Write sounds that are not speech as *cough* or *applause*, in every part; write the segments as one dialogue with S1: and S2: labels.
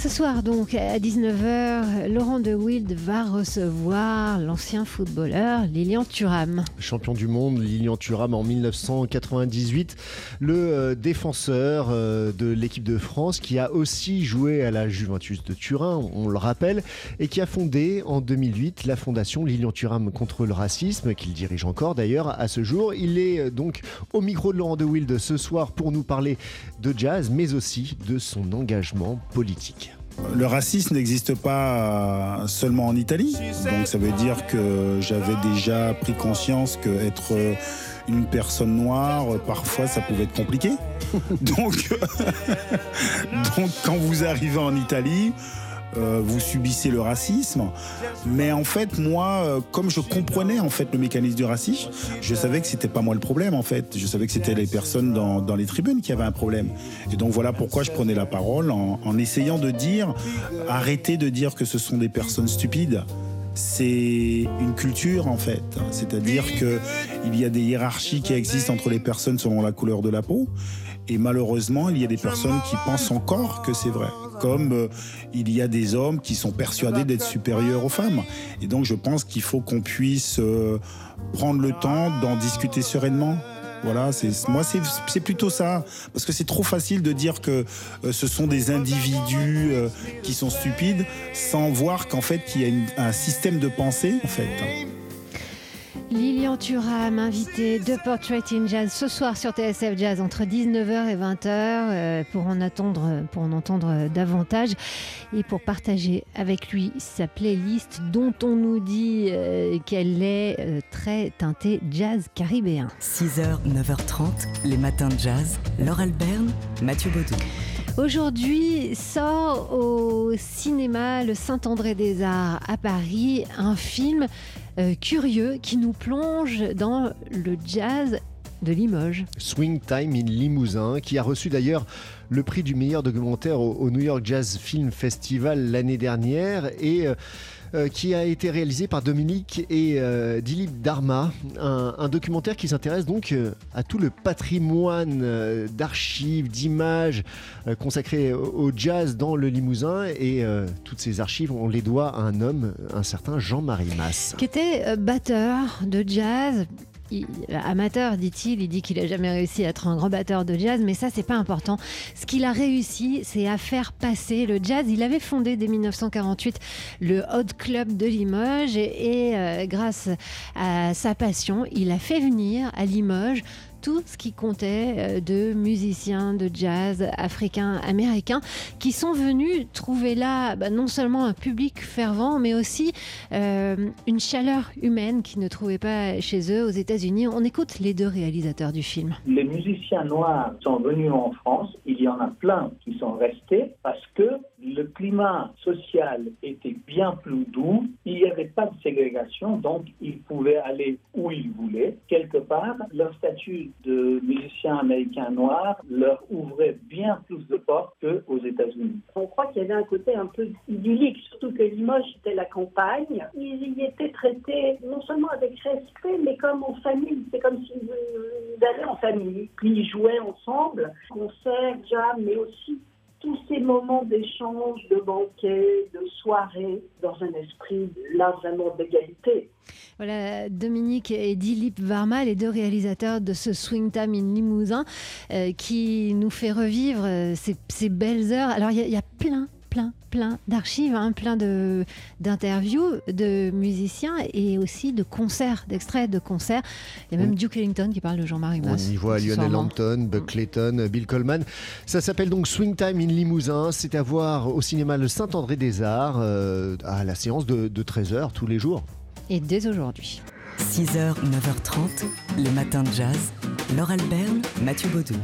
S1: Ce soir donc à 19h, Laurent de Wild va recevoir l'ancien footballeur Lilian Thuram.
S2: Champion du monde, Lilian Thuram en 1998, le euh, défenseur euh, de l'équipe de France qui a aussi joué à la Juventus de Turin, on le rappelle, et qui a fondé en 2008 la fondation Lilian Thuram contre le racisme, qu'il dirige encore d'ailleurs à ce jour. Il est euh, donc au micro de Laurent de Wild ce soir pour nous parler de jazz, mais aussi de son engagement politique.
S3: Le racisme n'existe pas seulement en Italie, donc ça veut dire que j'avais déjà pris conscience que être une personne noire, parfois ça pouvait être compliqué. *laughs* donc, *laughs* donc quand vous arrivez en Italie, euh, vous subissez le racisme. Mais en fait, moi, euh, comme je comprenais en fait le mécanisme du racisme, je savais que c'était pas moi le problème en fait. Je savais que c'était les personnes dans, dans, les tribunes qui avaient un problème. Et donc voilà pourquoi je prenais la parole en, en essayant de dire, arrêtez de dire que ce sont des personnes stupides c'est une culture en fait. C'est-à-dire que il y a des hiérarchies qui existent entre les personnes selon la couleur de la peau. Et malheureusement, il y a des personnes qui pensent encore que c'est vrai comme euh, il y a des hommes qui sont persuadés d'être supérieurs aux femmes. Et donc je pense qu'il faut qu'on puisse euh, prendre le temps d'en discuter sereinement. Voilà, moi c'est plutôt ça parce que c'est trop facile de dire que euh, ce sont des individus qui sont stupides sans voir qu'en fait il y a un système de pensée en fait.
S1: Lilian Thuram, invité de Portrait in Jazz ce soir sur TSF Jazz entre 19h et 20h euh, pour en attendre, pour en entendre davantage et pour partager avec lui sa playlist dont on nous dit euh, qu'elle est euh, très teintée jazz caribéen.
S4: 6h, 9h30, les matins de jazz. Laure Alberne, Mathieu Baudou.
S1: Aujourd'hui sort au cinéma le Saint-André des Arts à Paris un film euh, curieux qui nous plonge dans le jazz de Limoges.
S2: Swing Time in Limousin, qui a reçu d'ailleurs le prix du meilleur documentaire au, New York Jazz Film Festival l'année dernière et euh, qui a été réalisé par Dominique et euh, Dilip Dharma, un, documentaire qui s'intéresse donc euh, à tout le patrimoine d'archives, d'images consacrées au jazz dans le Limousin et toutes ces archives, on les doit à un homme, un certain Jean-Marie Masse.
S1: Qui était batteur de jazz, amateur, dit-il. Il dit qu'il n'a jamais réussi à être un grand batteur de jazz, mais ça, c'est pas important. Ce qu'il a réussi, c'est à faire passer le jazz. Il avait fondé dès 1948 le Hot Club de Limoges et, euh, grâce à sa passion, il a fait venir à Limoges tout ce qui comptait euh, de musiciens de jazz africains, américains, qui sont venus trouver là bah, non seulement un public fervent, mais aussi euh, une chaleur humaine qu'ils ne trouvaient pas chez eux aux États-Unis. On écoute les deux réalisateurs du film.
S5: Les musiciens noirs sont venus en France. Il y en a plein qui sont restés parce que le climat social était bien plus doux, il n'y avait pas de ségrégation, donc ils pouvaient aller où ils voulaient. Quelque part, leur statut de musicien américain noir leur ouvrait bien plus de portes qu'aux États-Unis.
S6: On croit qu'il y avait un côté un peu idyllique, surtout que Limoges était la campagne. Ils y étaient traités non seulement avec respect, mais comme en famille. C'est comme s'ils allaient en famille. Puis ils jouaient ensemble, concert, jam, mais aussi tous ces moments d'échange, de banquets, de soirées, dans un esprit là vraiment d'égalité.
S1: Voilà, Dominique et Dilip Varma, les deux réalisateurs de ce Swing Time in Limousin, euh, qui nous fait revivre euh, ces, belles heures. Alors, il y, a plein plein, d'archives, hein, plein d'interviews de, musiciens et aussi de concerts, d'extraits de concerts. Il y a même mm. Duke Ellington qui parle de Jean-Marie Masse.
S2: On y voit Lionel Hampton, Buck Clayton, Bill Coleman. Ça s'appelle donc Swing Time in Limousin. C'est à voir au cinéma Le Saint-André des Arts euh, à la séance de, de 13h tous les jours.
S1: Et dès aujourd'hui.
S4: 6h, 9h30, les matins de jazz. Laure Alberne, Mathieu Baudou.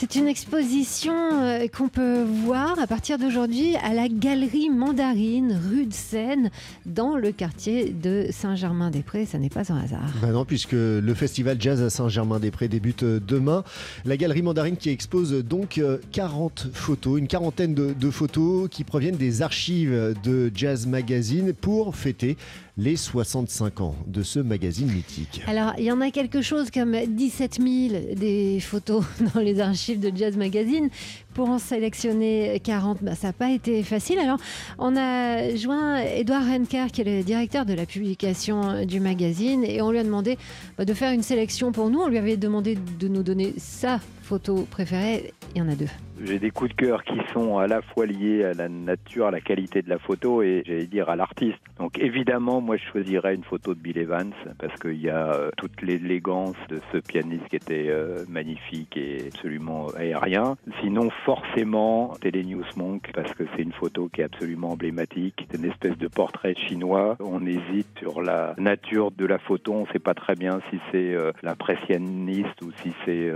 S1: C'est une exposition euh, qu'on peut voir à partir d'aujourd'hui à la Galerie Mandarine, rue de Seine, dans le quartier de Saint-Germain-des-Prés. Ça n'est pas un hasard.
S2: Bah non, puisque le festival jazz à Saint-Germain-des-Prés débute euh, demain. La Galerie Mandarine qui expose donc 40 euh, photos, une quarantaine de, de photos qui proviennent des archives de Jazz Magazine pour fêter les 65 ans de ce magazine mythique.
S1: Alors, il y en a quelque chose comme 17 000 des photos *laughs* dans les archives de Jazz Magazine. Pour en sélectionner 40, bah, ça n'a pas été facile. Alors, on a joint Edouard Renker, qui est le directeur de la publication du magazine, et on lui a demandé bah, de faire une sélection pour nous. On lui avait demandé de nous donner sa photo préférée. Il y en a deux.
S7: J'ai des coups de cœur qui sont à la fois liés à la nature, à la qualité de la photo et j'allais dire à l'artiste. Donc évidemment, moi je choisirais une photo de Bill Evans parce qu'il y a euh, toute l'élégance de ce pianiste qui était euh, magnifique et absolument aérien. Sinon forcément News Monk parce que c'est une photo qui est absolument emblématique. C'est une espèce de portrait chinois. On hésite sur la nature de la photo. On ne sait pas très bien si c'est euh, l'impressionniste ou si c'est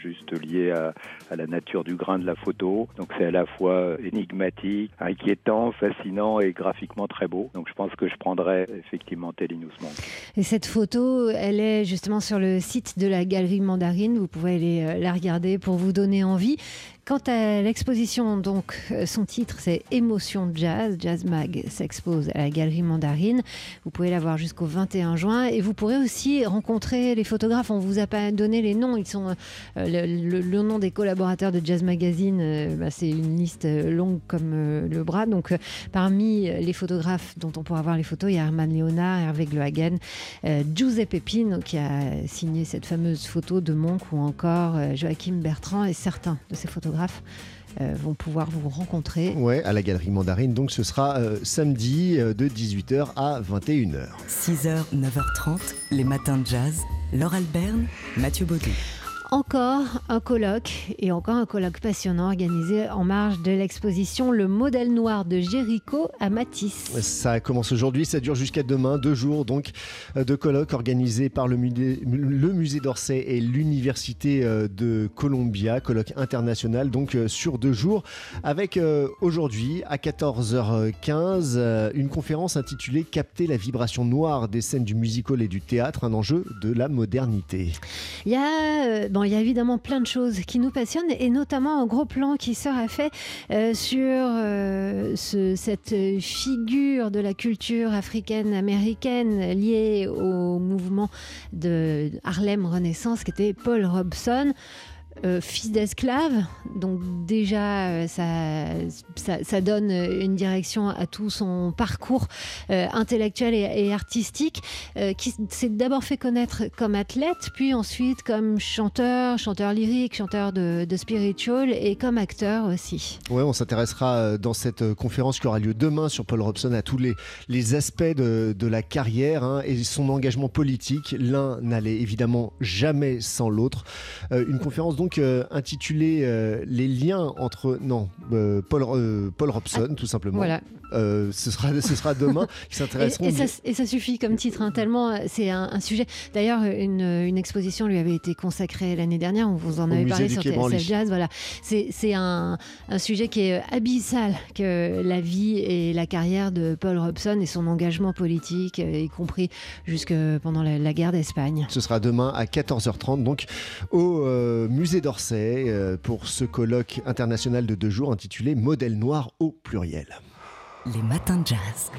S7: juste lié à, la nature du grain de la photo. Donc c'est à la fois énigmatique, inquiétant, fascinant et graphiquement très beau. Donc je pense que je prendrais effectivement Télénews Monk.
S1: Et cette photo, elle est justement sur le site de la Galerie Mandarine. Vous pouvez aller euh, la regarder pour vous donner envie. Quant à l'exposition, donc, euh, son titre c'est Émotion Jazz. Jazz Mag s'expose à la Galerie Mandarine. Vous pouvez la voir jusqu'au 21 juin et vous pourrez aussi rencontrer les photographes. On vous a pas donné les noms. Ils sont euh, le, nom des collaborateurs de Jazz Magazine. Euh, bah, c'est une liste longue comme le bras. Donc, parmi les photographes dont on pourra voir les photos, il y a Herman Léonard, Hervé Glohagen, Giuseppe Pepin qui a signé cette fameuse photo de Monk ou encore Joachim Bertrand et certains de ces photographes euh, vont pouvoir vous rencontrer.
S2: Ouais, à la Galerie Mandarine. Donc ce sera euh, samedi euh, de 18h à 21h.
S4: 6h, 9h30, les matins de jazz. Laure Alberne, Mathieu Baudou.
S1: Encore un colloque et encore un colloque passionnant organisé en marge de l'exposition Le modèle noir de Jéricho à Matisse.
S2: Ça commence aujourd'hui, ça dure jusqu'à demain, deux jours donc euh, de colloques organisés par le musée, le musée d'Orsay et l'université euh, de Columbia, colloque international donc euh, sur deux jours, avec aujourd'hui à 14h15 une conférence intitulée Capter la vibration noire des scènes du musical et du théâtre, un enjeu de la modernité.
S1: Il y a il y a évidemment plein de choses qui nous passionnent et notamment un gros plan qui sera fait euh, sur euh, cette figure de la culture africaine américaine liée au mouvement de Harlem Renaissance qui était Paul Robson. Euh, fils d'esclave. Donc déjà, euh, ça, ça, donne une direction à tout son parcours euh, intellectuel et, artistique, qui s'est d'abord fait connaître comme athlète, puis ensuite comme chanteur, chanteur lyrique, chanteur de, spiritual et comme acteur aussi.
S2: Ouais, on s'intéressera dans cette conférence qui aura lieu demain sur Paul Robson à tous les, les aspects de, de la carrière hein, et son engagement politique. L'un n'allait évidemment jamais sans l'autre. une conférence donc donc euh, intitulé euh, Les liens entre. Non, euh, Paul, Paul Robson, tout simplement.
S1: Voilà.
S2: ce, sera, ce sera demain. *laughs* qui
S1: s'intéresseront. Et, et, ça suffit comme titre, hein, tellement c'est un, sujet. D'ailleurs, une, une, exposition lui avait été consacrée l'année dernière. On vous en avait parlé sur TSF Jazz. Voilà. C'est un, un, sujet qui est abyssal que la vie et la carrière de Paul Robson et son engagement politique, y compris jusque pendant la, la guerre d'Espagne.
S2: Ce sera demain à 14h30, donc au musée d'Orsay euh, pour ce colloque international de deux jours intitulé Modèle noir au pluriel.
S4: Les matins de jazz.